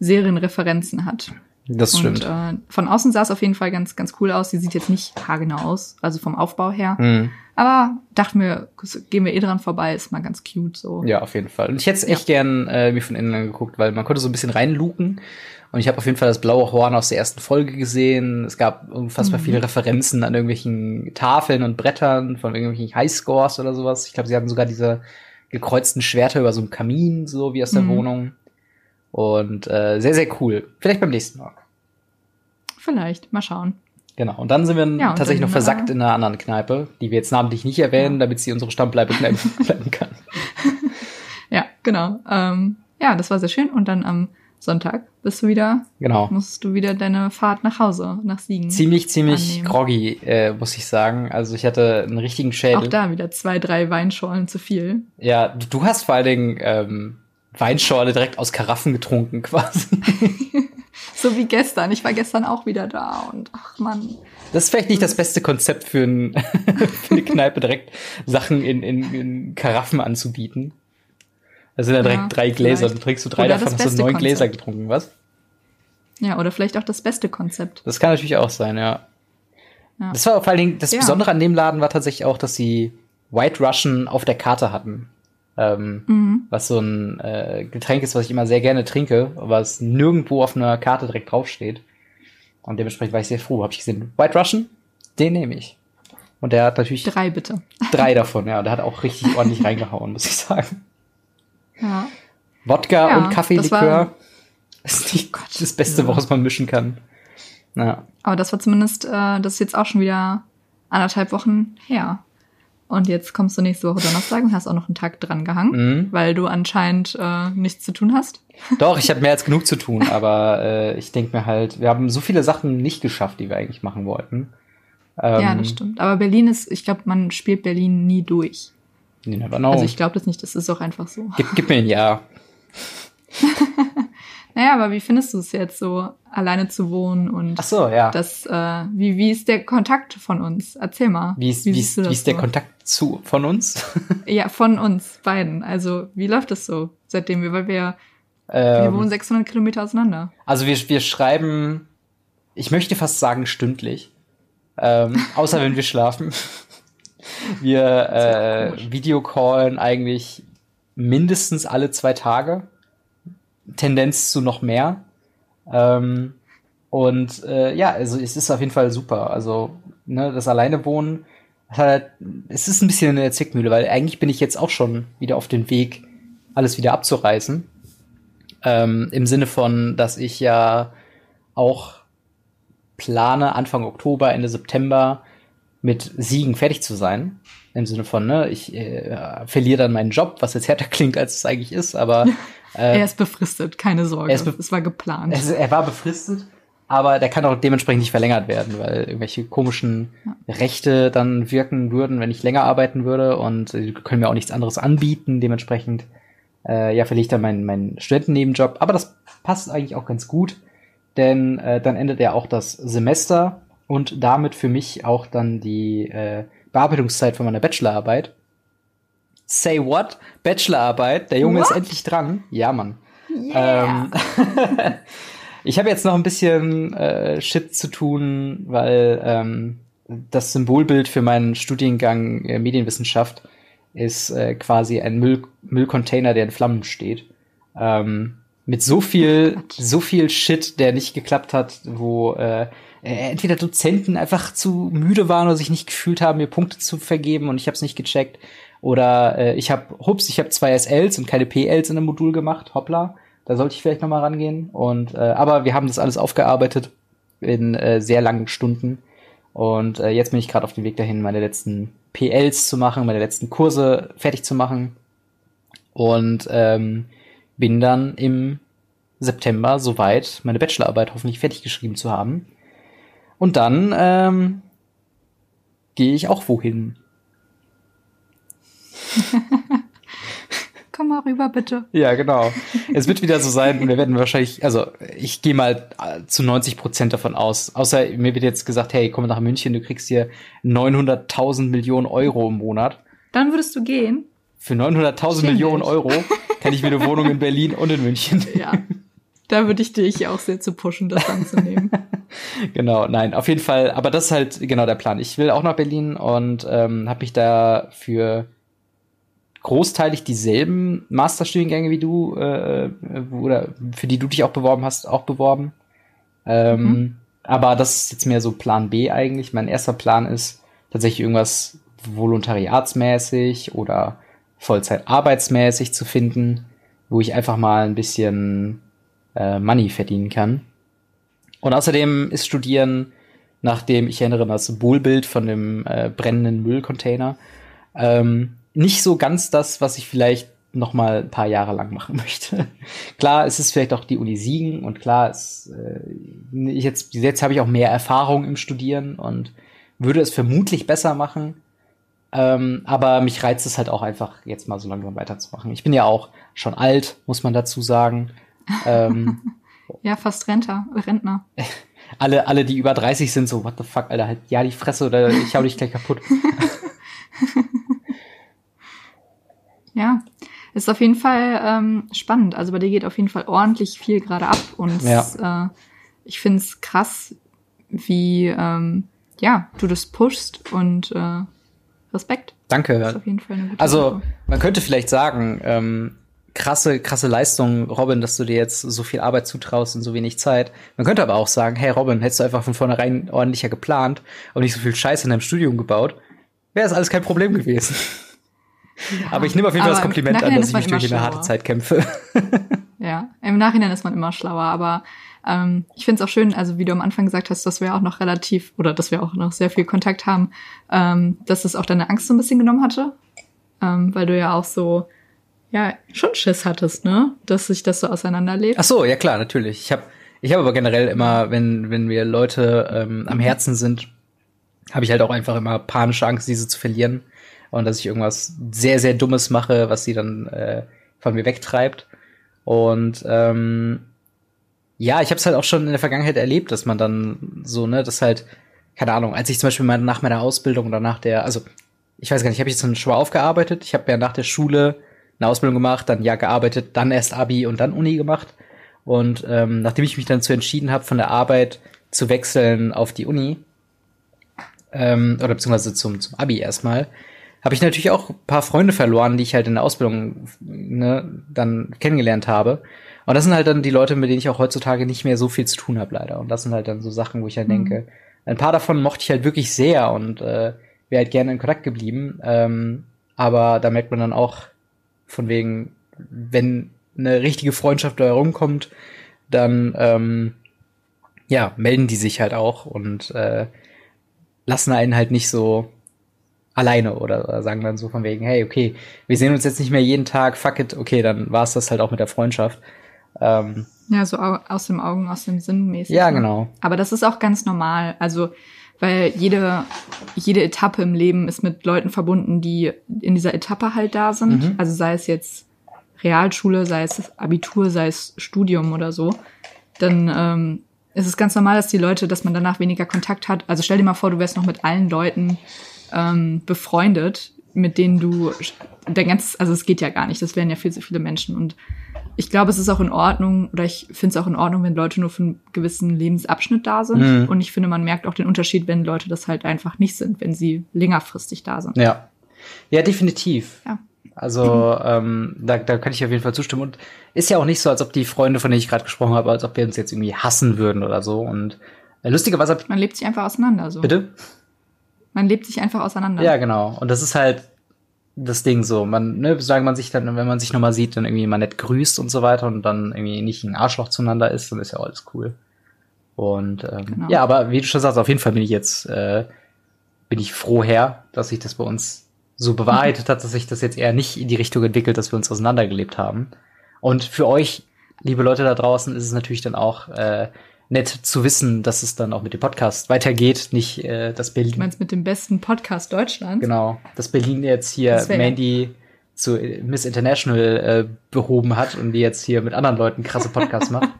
Serienreferenzen hat. Das stimmt. Und, äh, von außen sah es auf jeden Fall ganz, ganz cool aus. Sie sieht jetzt nicht haargenau aus, also vom Aufbau her. Mhm. Aber dachten wir, gehen wir eh dran vorbei, ist mal ganz cute so. Ja, auf jeden Fall. Und ich hätte es echt ja. gern äh, mir von innen angeguckt, weil man konnte so ein bisschen reinluken. Und ich habe auf jeden Fall das blaue Horn aus der ersten Folge gesehen. Es gab unfassbar mhm. viele Referenzen an irgendwelchen Tafeln und Brettern von irgendwelchen Highscores oder sowas. Ich glaube, sie hatten sogar diese gekreuzten Schwerter über so einem Kamin, so wie aus der mhm. Wohnung. Und äh, sehr, sehr cool. Vielleicht beim nächsten Mal. Vielleicht, mal schauen. Genau. Und dann sind wir ja, tatsächlich noch versackt äh, in einer anderen Kneipe, die wir jetzt namentlich nicht erwähnen, ja. damit sie unsere Stammbleibe [LAUGHS] bleiben kann. ja, genau. Ähm, ja, das war sehr schön. Und dann am Sonntag bist du wieder, genau. musst du wieder deine Fahrt nach Hause, nach Siegen. Ziemlich, ziemlich annehmen. groggy, äh, muss ich sagen. Also ich hatte einen richtigen Schädel. Auch da wieder zwei, drei Weinschorlen zu viel. Ja, du hast vor allen Dingen ähm, Weinschorle direkt aus Karaffen getrunken quasi. [LAUGHS] so wie gestern. Ich war gestern auch wieder da und ach man. Das ist vielleicht nicht das beste Konzept für, ein, [LAUGHS] für eine Kneipe, direkt Sachen in, in, in Karaffen anzubieten. Das sind ja direkt ja, drei Gläser. Vielleicht. Du trinkst du drei oder davon, hast du neun Konzept. Gläser getrunken, was? Ja, oder vielleicht auch das beste Konzept. Das kann natürlich auch sein, ja. ja. Das war vor allen Dingen, das ja. Besondere an dem Laden war tatsächlich auch, dass sie White Russian auf der Karte hatten. Ähm, mhm. Was so ein äh, Getränk ist, was ich immer sehr gerne trinke, aber es nirgendwo auf einer Karte direkt draufsteht. Und dementsprechend war ich sehr froh. Habe ich gesehen, White Russian, den nehme ich. Und der hat natürlich. Drei bitte. Drei davon, ja. Und der hat auch richtig ordentlich [LAUGHS] reingehauen, muss ich sagen. Ja. Wodka ja, und Kaffeelikör [LAUGHS] ist nicht Gott, das Beste, ja. was man mischen kann. Ja. Aber das war zumindest, äh, das ist jetzt auch schon wieder anderthalb Wochen her. Und jetzt kommst du nächste Woche Donnerstag und hast auch noch einen Tag dran gehangen, mhm. weil du anscheinend äh, nichts zu tun hast. Doch, ich habe [LAUGHS] mehr als genug zu tun, aber äh, ich denke mir halt, wir haben so viele Sachen nicht geschafft, die wir eigentlich machen wollten. Ähm, ja, das stimmt. Aber Berlin ist, ich glaube, man spielt Berlin nie durch. You never know. Also ich glaube das nicht, das ist auch einfach so. Gib, gib mir ein Ja. [LAUGHS] naja, aber wie findest du es jetzt so, alleine zu wohnen und so, ja. das, äh, wie, wie ist der Kontakt von uns? Erzähl mal. Wie ist, wie, wie ist, wie ist der so? Kontakt zu von uns? [LAUGHS] ja, von uns beiden. Also wie läuft das so, seitdem wir, weil wir, ähm, wir wohnen 600 Kilometer auseinander. Also wir, wir schreiben, ich möchte fast sagen stündlich, ähm, außer wenn wir schlafen. Wir äh, Videocallen eigentlich mindestens alle zwei Tage. Tendenz zu noch mehr. Ähm, und äh, ja, also es ist auf jeden Fall super. Also, ne, das Alleinewohnen, halt, es ist ein bisschen eine Zickmühle, weil eigentlich bin ich jetzt auch schon wieder auf dem Weg, alles wieder abzureißen. Ähm, Im Sinne von, dass ich ja auch plane, Anfang Oktober, Ende September mit Siegen fertig zu sein. Im Sinne von, ne, ich äh, verliere dann meinen Job, was jetzt härter [LAUGHS] klingt, als es eigentlich ist, aber. [LAUGHS] Äh, er ist befristet, keine Sorge. Es war geplant. Es, er war befristet, aber der kann auch dementsprechend nicht verlängert werden, weil irgendwelche komischen ja. Rechte dann wirken würden, wenn ich länger arbeiten würde und sie können mir auch nichts anderes anbieten. Dementsprechend, äh, ja, verliere ich dann meinen, meinen Studentennebenjob. Aber das passt eigentlich auch ganz gut, denn äh, dann endet ja auch das Semester und damit für mich auch dann die äh, Bearbeitungszeit von meiner Bachelorarbeit. Say what? Bachelorarbeit. Der Junge what? ist endlich dran. Ja, Mann. Yeah. Ähm, [LAUGHS] ich habe jetzt noch ein bisschen äh, Shit zu tun, weil ähm, das Symbolbild für meinen Studiengang äh, Medienwissenschaft ist äh, quasi ein Müll Müllcontainer, der in Flammen steht. Ähm, mit so viel, [LAUGHS] so viel Shit, der nicht geklappt hat, wo äh, äh, entweder Dozenten einfach zu müde waren oder sich nicht gefühlt haben, mir Punkte zu vergeben und ich habe es nicht gecheckt. Oder äh, ich habe, hups, ich habe zwei SLs und keine PLs in einem Modul gemacht, hoppla. Da sollte ich vielleicht noch mal rangehen. Und äh, aber wir haben das alles aufgearbeitet in äh, sehr langen Stunden. Und äh, jetzt bin ich gerade auf dem Weg dahin, meine letzten PLs zu machen, meine letzten Kurse fertig zu machen. Und ähm, bin dann im September soweit, meine Bachelorarbeit hoffentlich fertig geschrieben zu haben. Und dann ähm, gehe ich auch wohin. [LAUGHS] Komm mal rüber, bitte. Ja, genau. Es wird wieder so sein, wir werden wahrscheinlich, also ich gehe mal äh, zu 90 Prozent davon aus. Außer mir wird jetzt gesagt, hey, komm nach München, du kriegst hier 900.000 Millionen Euro im Monat. Dann würdest du gehen. Für 900.000 Millionen Euro [LAUGHS] kann ich mir eine Wohnung in Berlin und in München. Ja. da würde ich dich auch sehr zu pushen, das anzunehmen. [LAUGHS] genau, nein, auf jeden Fall. Aber das ist halt genau der Plan. Ich will auch nach Berlin und ähm, habe mich da für großteilig dieselben Masterstudiengänge wie du äh, oder für die du dich auch beworben hast, auch beworben. Ähm, mhm. Aber das ist jetzt mehr so Plan B eigentlich. Mein erster Plan ist tatsächlich irgendwas volontariatsmäßig oder Vollzeit arbeitsmäßig zu finden, wo ich einfach mal ein bisschen äh, Money verdienen kann. Und außerdem ist Studieren, nachdem ich erinnere das Symbolbild von dem äh, brennenden Müllcontainer, ähm, nicht so ganz das, was ich vielleicht noch mal ein paar Jahre lang machen [LAUGHS] möchte. klar, es ist vielleicht auch die Uni Siegen und klar, es, äh, jetzt, jetzt habe ich auch mehr Erfahrung im Studieren und würde es vermutlich besser machen. Ähm, aber mich reizt es halt auch einfach, jetzt mal so langsam weiterzumachen. Ich bin ja auch schon alt, muss man dazu sagen. Ähm, [LAUGHS] ja, fast Rentner. Rentner. [LAUGHS] alle, alle, die über 30 sind, so, what the fuck, Alter, halt, ja, die Fresse oder ich hau dich gleich kaputt. [LAUGHS] ja, ist auf jeden Fall ähm, spannend. Also bei dir geht auf jeden Fall ordentlich viel gerade ab und ja. äh, ich finde es krass, wie ähm, ja du das pushst und äh, Respekt. Danke. Das ist auf jeden Fall eine gute also Sache. man könnte vielleicht sagen, ähm, krasse, krasse Leistung, Robin, dass du dir jetzt so viel Arbeit zutraust in so wenig Zeit. Man könnte aber auch sagen, hey Robin, hättest du einfach von vornherein ordentlicher geplant und nicht so viel Scheiße in deinem Studium gebaut, wäre es alles kein Problem gewesen. Ja, aber ich nehme auf jeden Fall das Kompliment an, dass ich mich durch eine harte Zeit kämpfe. [LAUGHS] ja, im Nachhinein ist man immer schlauer, aber ähm, ich finde es auch schön, also wie du am Anfang gesagt hast, dass wir auch noch relativ oder dass wir auch noch sehr viel Kontakt haben, ähm, dass es auch deine Angst so ein bisschen genommen hatte, ähm, weil du ja auch so ja schon Schiss hattest, ne, dass sich das so auseinanderlebt. Ach so, ja klar, natürlich. Ich habe ich habe aber generell immer, wenn wenn wir Leute ähm, am Herzen sind, habe ich halt auch einfach immer panische Angst, diese zu verlieren und dass ich irgendwas sehr sehr Dummes mache, was sie dann äh, von mir wegtreibt. Und ähm, ja, ich habe es halt auch schon in der Vergangenheit erlebt, dass man dann so, ne, das halt, keine Ahnung, als ich zum Beispiel mal nach meiner Ausbildung oder nach der, also ich weiß gar nicht, habe ich jetzt schon aufgearbeitet. Ich habe ja nach der Schule eine Ausbildung gemacht, dann ja gearbeitet, dann erst Abi und dann Uni gemacht. Und ähm, nachdem ich mich dann zu entschieden habe, von der Arbeit zu wechseln auf die Uni, ähm, oder beziehungsweise zum, zum Abi erstmal, habe ich natürlich auch ein paar Freunde verloren, die ich halt in der Ausbildung ne, dann kennengelernt habe. Und das sind halt dann die Leute, mit denen ich auch heutzutage nicht mehr so viel zu tun habe, leider. Und das sind halt dann so Sachen, wo ich halt mhm. denke, ein paar davon mochte ich halt wirklich sehr und äh, wäre halt gerne in Kontakt geblieben. Ähm, aber da merkt man dann auch von wegen, wenn eine richtige Freundschaft da herumkommt, dann ähm, ja, melden die sich halt auch und äh, lassen einen halt nicht so alleine oder, sagen dann so von wegen, hey, okay, wir sehen uns jetzt nicht mehr jeden Tag, fuck it, okay, dann war es das halt auch mit der Freundschaft. Ähm, ja, so aus dem Augen, aus dem Sinn mäßig. Ja, ne? genau. Aber das ist auch ganz normal. Also, weil jede, jede Etappe im Leben ist mit Leuten verbunden, die in dieser Etappe halt da sind. Mhm. Also sei es jetzt Realschule, sei es Abitur, sei es Studium oder so. Dann ähm, ist es ganz normal, dass die Leute, dass man danach weniger Kontakt hat. Also stell dir mal vor, du wärst noch mit allen Leuten ähm, befreundet, mit denen du der ganz, also es geht ja gar nicht, das wären ja viel zu viele Menschen. Und ich glaube, es ist auch in Ordnung, oder ich finde es auch in Ordnung, wenn Leute nur für einen gewissen Lebensabschnitt da sind. Mhm. Und ich finde, man merkt auch den Unterschied, wenn Leute das halt einfach nicht sind, wenn sie längerfristig da sind. Ja. Ja, definitiv. Ja. Also ähm, da, da kann ich auf jeden Fall zustimmen. Und ist ja auch nicht so, als ob die Freunde, von denen ich gerade gesprochen habe, als ob wir uns jetzt irgendwie hassen würden oder so. Und äh, lustigerweise. Man lebt sich einfach auseinander. So. Bitte? Man lebt sich einfach auseinander. Ja, genau. Und das ist halt das Ding so. Man, ne, sagen man sich dann, wenn man sich nochmal sieht, dann irgendwie mal nett grüßt und so weiter und dann irgendwie nicht ein Arschloch zueinander ist, dann ist ja alles cool. Und ähm, genau. ja, aber wie du schon sagst, auf jeden Fall bin ich jetzt, äh, bin ich froh her, dass sich das bei uns so bewahrheitet hat, dass sich das jetzt eher nicht in die Richtung entwickelt, dass wir uns auseinandergelebt haben. Und für euch, liebe Leute da draußen, ist es natürlich dann auch äh, nett zu wissen, dass es dann auch mit dem Podcast weitergeht, nicht äh, dass Berlin. Du meinst mit dem besten Podcast Deutschlands? Genau, dass Berlin jetzt hier Mandy zu Miss International äh, behoben hat und die jetzt hier mit anderen Leuten krasse Podcasts macht. [LAUGHS]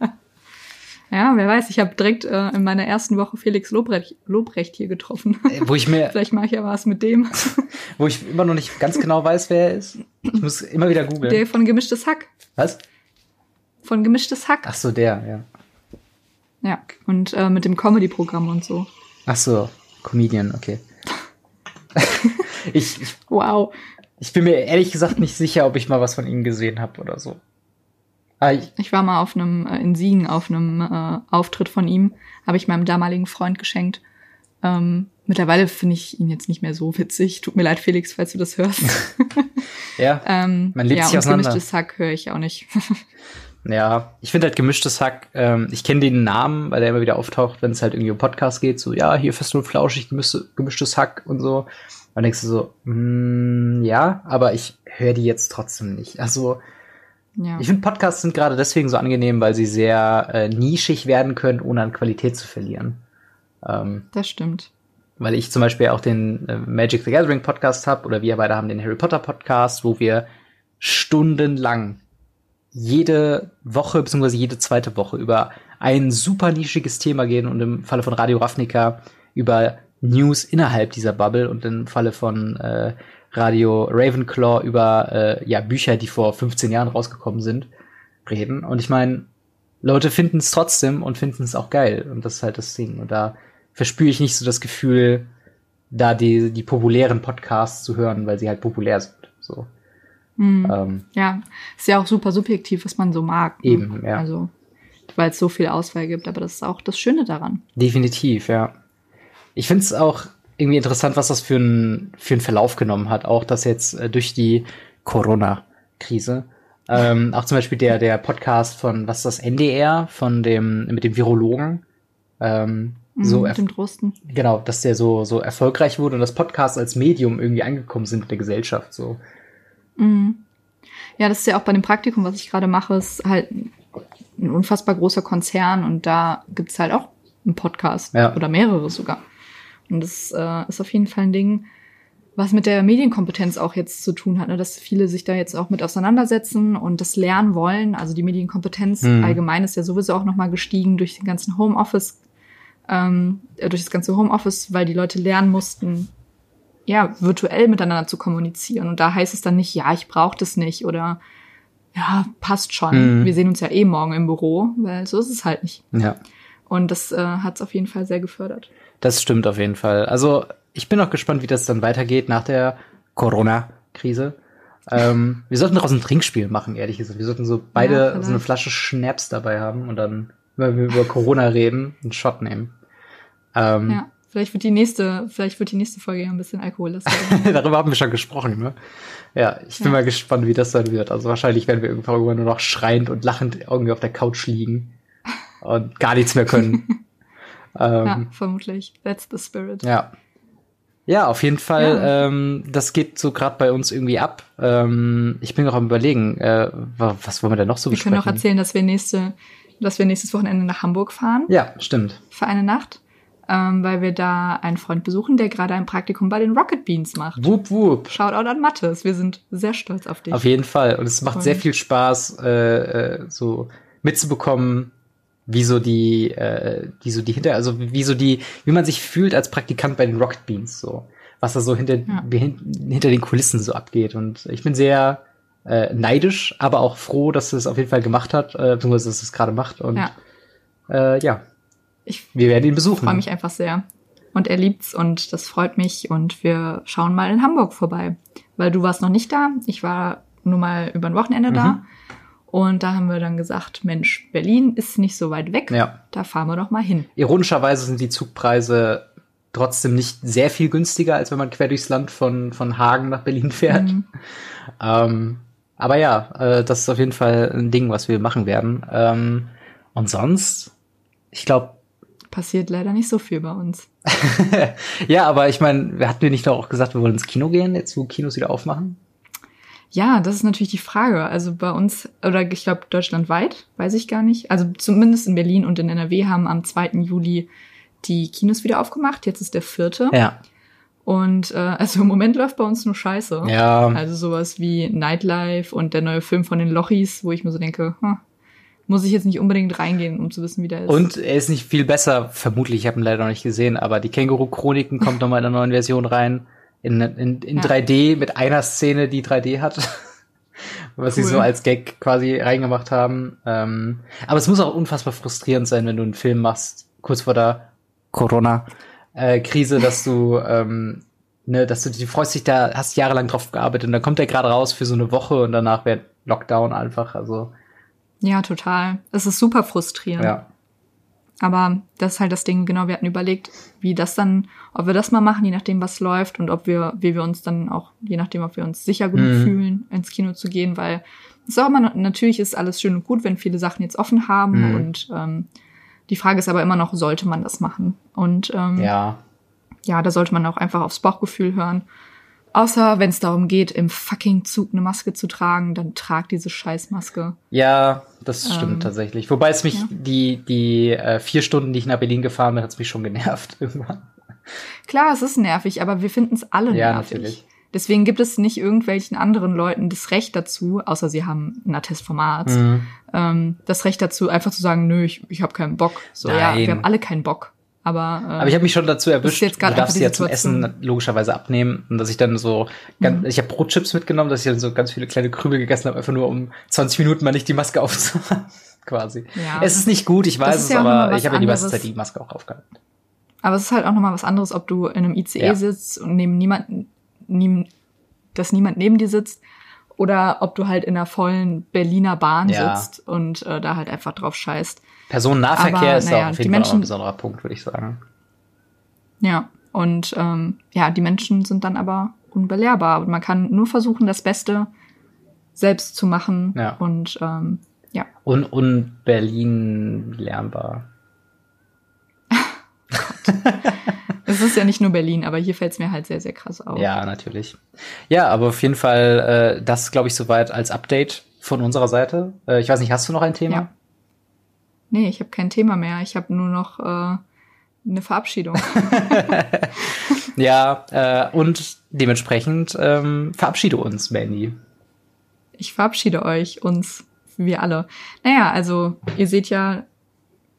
Ja, wer weiß, ich habe direkt äh, in meiner ersten Woche Felix Lobrecht, Lobrecht hier getroffen. Äh, wo ich mir [LAUGHS] Vielleicht mache ich ja was mit dem. [LAUGHS] wo ich immer noch nicht ganz genau weiß, wer er ist. Ich muss immer wieder googeln. Der von Gemischtes Hack. Was? von Gemischtes Hack. Ach so, der, ja. Ja, und äh, mit dem Comedy-Programm und so. Ach so, Comedian, okay. [LAUGHS] ich, ich, wow. Ich bin mir ehrlich gesagt nicht sicher, ob ich mal was von ihm gesehen habe oder so. Ah, ich, ich, war mal auf einem äh, in Siegen auf einem äh, Auftritt von ihm, habe ich meinem damaligen Freund geschenkt. Ähm, mittlerweile finde ich ihn jetzt nicht mehr so witzig. Tut mir leid, Felix, falls du das hörst. [LAUGHS] ja, [LAUGHS] ähm, man lebt ja, sich und auseinander. Gemischtes Hack höre ich auch nicht. Ja, ich finde halt gemischtes Hack. Ähm, ich kenne den Namen, weil der immer wieder auftaucht, wenn es halt irgendwie um Podcast geht. So, ja, hier fest und flauschig, gemischtes, Hack und so. Und denkst du so, mm, ja, aber ich höre die jetzt trotzdem nicht. Also ja. ich finde Podcasts sind gerade deswegen so angenehm, weil sie sehr äh, nischig werden können, ohne an Qualität zu verlieren. Ähm, das stimmt. Weil ich zum Beispiel auch den äh, Magic the Gathering Podcast habe oder wir beide haben den Harry Potter Podcast, wo wir stundenlang jede Woche bzw. jede zweite Woche über ein super nischiges Thema gehen und im Falle von Radio Ravnica über News innerhalb dieser Bubble und im Falle von äh, Radio Ravenclaw über äh, ja Bücher, die vor 15 Jahren rausgekommen sind, reden. Und ich meine, Leute finden es trotzdem und finden es auch geil. Und das ist halt das Ding. Und da verspüre ich nicht so das Gefühl, da die, die populären Podcasts zu hören, weil sie halt populär sind. So. Mhm. Ähm, ja, ist ja auch super subjektiv, was man so mag. Ne? Eben, ja. Also, weil es so viel Auswahl gibt, aber das ist auch das Schöne daran. Definitiv, ja. Ich finde es auch irgendwie interessant, was das für einen für einen Verlauf genommen hat. Auch das jetzt äh, durch die Corona-Krise. Ähm, auch zum Beispiel der, der Podcast von, was ist das, NDR, von dem, mit dem Virologen. Ähm, mhm, so mit dem Drosten. Genau, dass der so, so erfolgreich wurde und das Podcast als Medium irgendwie angekommen sind in der Gesellschaft, so. Mhm. Ja, das ist ja auch bei dem Praktikum, was ich gerade mache, ist halt ein unfassbar großer Konzern und da gibt's halt auch einen Podcast. Ja. Oder mehrere sogar. Und das äh, ist auf jeden Fall ein Ding, was mit der Medienkompetenz auch jetzt zu tun hat, ne? dass viele sich da jetzt auch mit auseinandersetzen und das lernen wollen. Also die Medienkompetenz mhm. allgemein ist ja sowieso auch nochmal gestiegen durch den ganzen Homeoffice, ähm, äh, durch das ganze Homeoffice, weil die Leute lernen mussten, ja, virtuell miteinander zu kommunizieren. Und da heißt es dann nicht, ja, ich brauche das nicht oder ja, passt schon. Mhm. Wir sehen uns ja eh morgen im Büro, weil so ist es halt nicht. Ja. Und das äh, hat es auf jeden Fall sehr gefördert. Das stimmt auf jeden Fall. Also ich bin auch gespannt, wie das dann weitergeht nach der Corona-Krise. Ähm, [LAUGHS] wir sollten daraus ein Trinkspiel machen, ehrlich gesagt. Wir sollten so beide ja, so eine Flasche Schnaps dabei haben und dann, wenn wir über Corona reden, einen Shot nehmen. Ähm, ja, vielleicht wird die nächste, vielleicht wird die nächste Folge ja ein bisschen alkohollastig. [LAUGHS] Darüber haben wir schon gesprochen, ne? Ja, ich bin ja. mal gespannt, wie das dann wird. Also wahrscheinlich werden wir irgendwann nur noch schreiend und lachend irgendwie auf der Couch liegen und gar nichts mehr können. [LAUGHS] Ähm, ja, vermutlich. That's the spirit. Ja. Ja, auf jeden Fall. Ja. Ähm, das geht so gerade bei uns irgendwie ab. Ähm, ich bin noch am überlegen, äh, was wollen wir denn noch so wir besprechen? Wir können noch erzählen, dass wir nächste, dass wir nächstes Wochenende nach Hamburg fahren. Ja, stimmt. Für eine Nacht. Ähm, weil wir da einen Freund besuchen, der gerade ein Praktikum bei den Rocket Beans macht. Wup, wup. Shoutout an Mattes. Wir sind sehr stolz auf dich. Auf jeden Fall. Und es macht Und sehr viel Spaß, äh, äh, so mitzubekommen, wie so die, äh, wie so die hinter, also wie so die, wie man sich fühlt als Praktikant bei den Rocket Beans, so. Was da so hinter, ja. hinter den Kulissen so abgeht. Und ich bin sehr äh, neidisch, aber auch froh, dass es auf jeden Fall gemacht hat, äh, beziehungsweise dass es gerade macht. Und ja, äh, ja. Ich wir werden ihn besuchen. freue mich einfach sehr. Und er liebt's und das freut mich. Und wir schauen mal in Hamburg vorbei. Weil du warst noch nicht da. Ich war nur mal über ein Wochenende mhm. da. Und da haben wir dann gesagt, Mensch, Berlin ist nicht so weit weg. Ja. Da fahren wir doch mal hin. Ironischerweise sind die Zugpreise trotzdem nicht sehr viel günstiger, als wenn man quer durchs Land von, von Hagen nach Berlin fährt. Mhm. Ähm, aber ja, äh, das ist auf jeden Fall ein Ding, was wir machen werden. Ähm, und sonst, ich glaube. Passiert leider nicht so viel bei uns. [LAUGHS] ja, aber ich meine, hatten wir nicht doch auch gesagt, wir wollen ins Kino gehen, jetzt wo Kinos wieder aufmachen? Ja, das ist natürlich die Frage. Also bei uns, oder ich glaube deutschlandweit, weiß ich gar nicht. Also zumindest in Berlin und in NRW haben am 2. Juli die Kinos wieder aufgemacht. Jetzt ist der vierte. Ja. Und äh, also im Moment läuft bei uns nur Scheiße. Ja. Also sowas wie Nightlife und der neue Film von den Lochis, wo ich mir so denke, hm, muss ich jetzt nicht unbedingt reingehen, um zu wissen, wie der ist. Und er ist nicht viel besser, vermutlich, ich habe ihn leider noch nicht gesehen, aber die Känguru-Chroniken [LAUGHS] kommt nochmal in einer neuen Version rein in, in, in ja. 3D mit einer Szene, die 3D hat. [LAUGHS] was cool. sie so als Gag quasi reingemacht haben. Ähm, aber es muss auch unfassbar frustrierend sein, wenn du einen Film machst, kurz vor der Corona-Krise, äh, dass du, ähm, ne, dass du, du freust dich da, hast jahrelang drauf gearbeitet und dann kommt der gerade raus für so eine Woche und danach wird Lockdown einfach, also. Ja, total. Es ist super frustrierend. Ja. Aber das ist halt das Ding, genau, wir hatten überlegt, wie das dann, ob wir das mal machen, je nachdem, was läuft und ob wir, wie wir uns dann auch, je nachdem, ob wir uns sicher genug mhm. fühlen, ins Kino zu gehen, weil es ist auch immer, natürlich ist alles schön und gut, wenn viele Sachen jetzt offen haben mhm. und ähm, die Frage ist aber immer noch, sollte man das machen? Und ähm, ja. ja, da sollte man auch einfach aufs Bauchgefühl hören. Außer wenn es darum geht, im fucking Zug eine Maske zu tragen, dann trag diese Scheißmaske. Ja, das stimmt ähm, tatsächlich. Wobei es mich, ja. die, die äh, vier Stunden, die ich nach Berlin gefahren bin, hat es mich schon genervt [LAUGHS] irgendwann. Klar, es ist nervig, aber wir finden es alle ja, nervig. Natürlich. Deswegen gibt es nicht irgendwelchen anderen Leuten das Recht dazu, außer sie haben ein Attest vom Arzt, mhm. ähm, das Recht dazu, einfach zu sagen, nö, ich, ich habe keinen Bock. So, Nein. ja, wir haben alle keinen Bock. Aber, äh, aber ich habe mich schon dazu erwischt, jetzt du darfst sie ja zum Essen logischerweise abnehmen. Und dass ich dann so, ganz, mhm. ich habe Brotchips mitgenommen, dass ich dann so ganz viele kleine Krümel gegessen habe, einfach nur um 20 Minuten mal nicht die Maske [LAUGHS] aufzumachen, quasi. Ja. Es ist nicht gut, ich weiß es, ja aber ich habe ja die meiste Zeit die Maske auch aufgehabt. Aber es ist halt auch nochmal was anderes, ob du in einem ICE ja. sitzt und neben niemanden, nie, dass niemand neben dir sitzt oder ob du halt in einer vollen Berliner Bahn ja. sitzt und äh, da halt einfach drauf scheißt. Personennahverkehr Aber, ist naja, auf jeden Fall Menschen, ein besonderer Punkt, würde ich sagen. Ja, und ähm, ja, die Menschen sind dann aber unbelehrbar. Und man kann nur versuchen, das Beste selbst zu machen. Ja. Und ähm, ja. Und, und Berlin lernbar. [LAUGHS] es ist ja nicht nur Berlin, aber hier fällt es mir halt sehr, sehr krass auf. Ja, natürlich. Ja, aber auf jeden Fall äh, das, glaube ich, soweit als Update von unserer Seite. Äh, ich weiß nicht, hast du noch ein Thema? Ja. Nee, ich habe kein Thema mehr. Ich habe nur noch äh, eine Verabschiedung. [LAUGHS] ja, äh, und dementsprechend ähm, verabschiede uns, Mandy. Ich verabschiede euch, uns, wir alle. Naja, also ihr seht ja,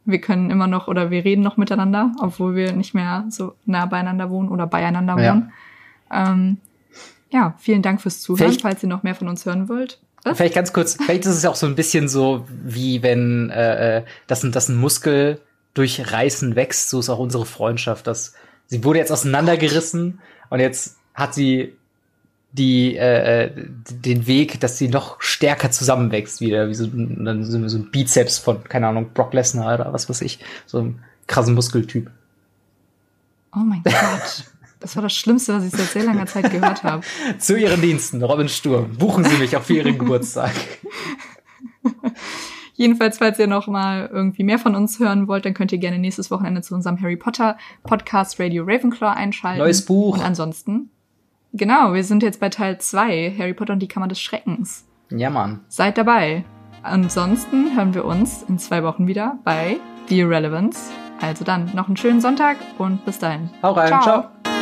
wir können immer noch oder wir reden noch miteinander, obwohl wir nicht mehr so nah beieinander wohnen oder beieinander wohnen. Ja, ähm, ja vielen Dank fürs Zuhören, Vielleicht falls ihr noch mehr von uns hören wollt. Was? Vielleicht ganz kurz, vielleicht ist es auch so ein bisschen so, wie wenn äh, äh das, das ein Muskel durch Reißen wächst, so ist auch unsere Freundschaft. Dass sie wurde jetzt auseinandergerissen und jetzt hat sie die äh, äh den Weg, dass sie noch stärker zusammenwächst wieder, wie so, dann so, so ein Bizeps von keine Ahnung Brock Lesnar oder was weiß ich, so ein krassen Muskeltyp. Oh mein Gott. Das war das Schlimmste, was ich seit sehr langer Zeit gehört habe. [LAUGHS] Zu Ihren Diensten, Robin Sturm. Buchen Sie mich auch für Ihren Geburtstag. [LAUGHS] Jedenfalls, falls ihr noch mal irgendwie mehr von uns hören wollt, dann könnt ihr gerne nächstes Wochenende zu unserem Harry Potter Podcast Radio Ravenclaw einschalten. Neues Buch. Und ansonsten, genau, wir sind jetzt bei Teil 2, Harry Potter und die Kammer des Schreckens. Ja, Mann. Seid dabei. Ansonsten hören wir uns in zwei Wochen wieder bei The Irrelevance. Also dann noch einen schönen Sonntag und bis dahin. Hau rein, ciao. ciao.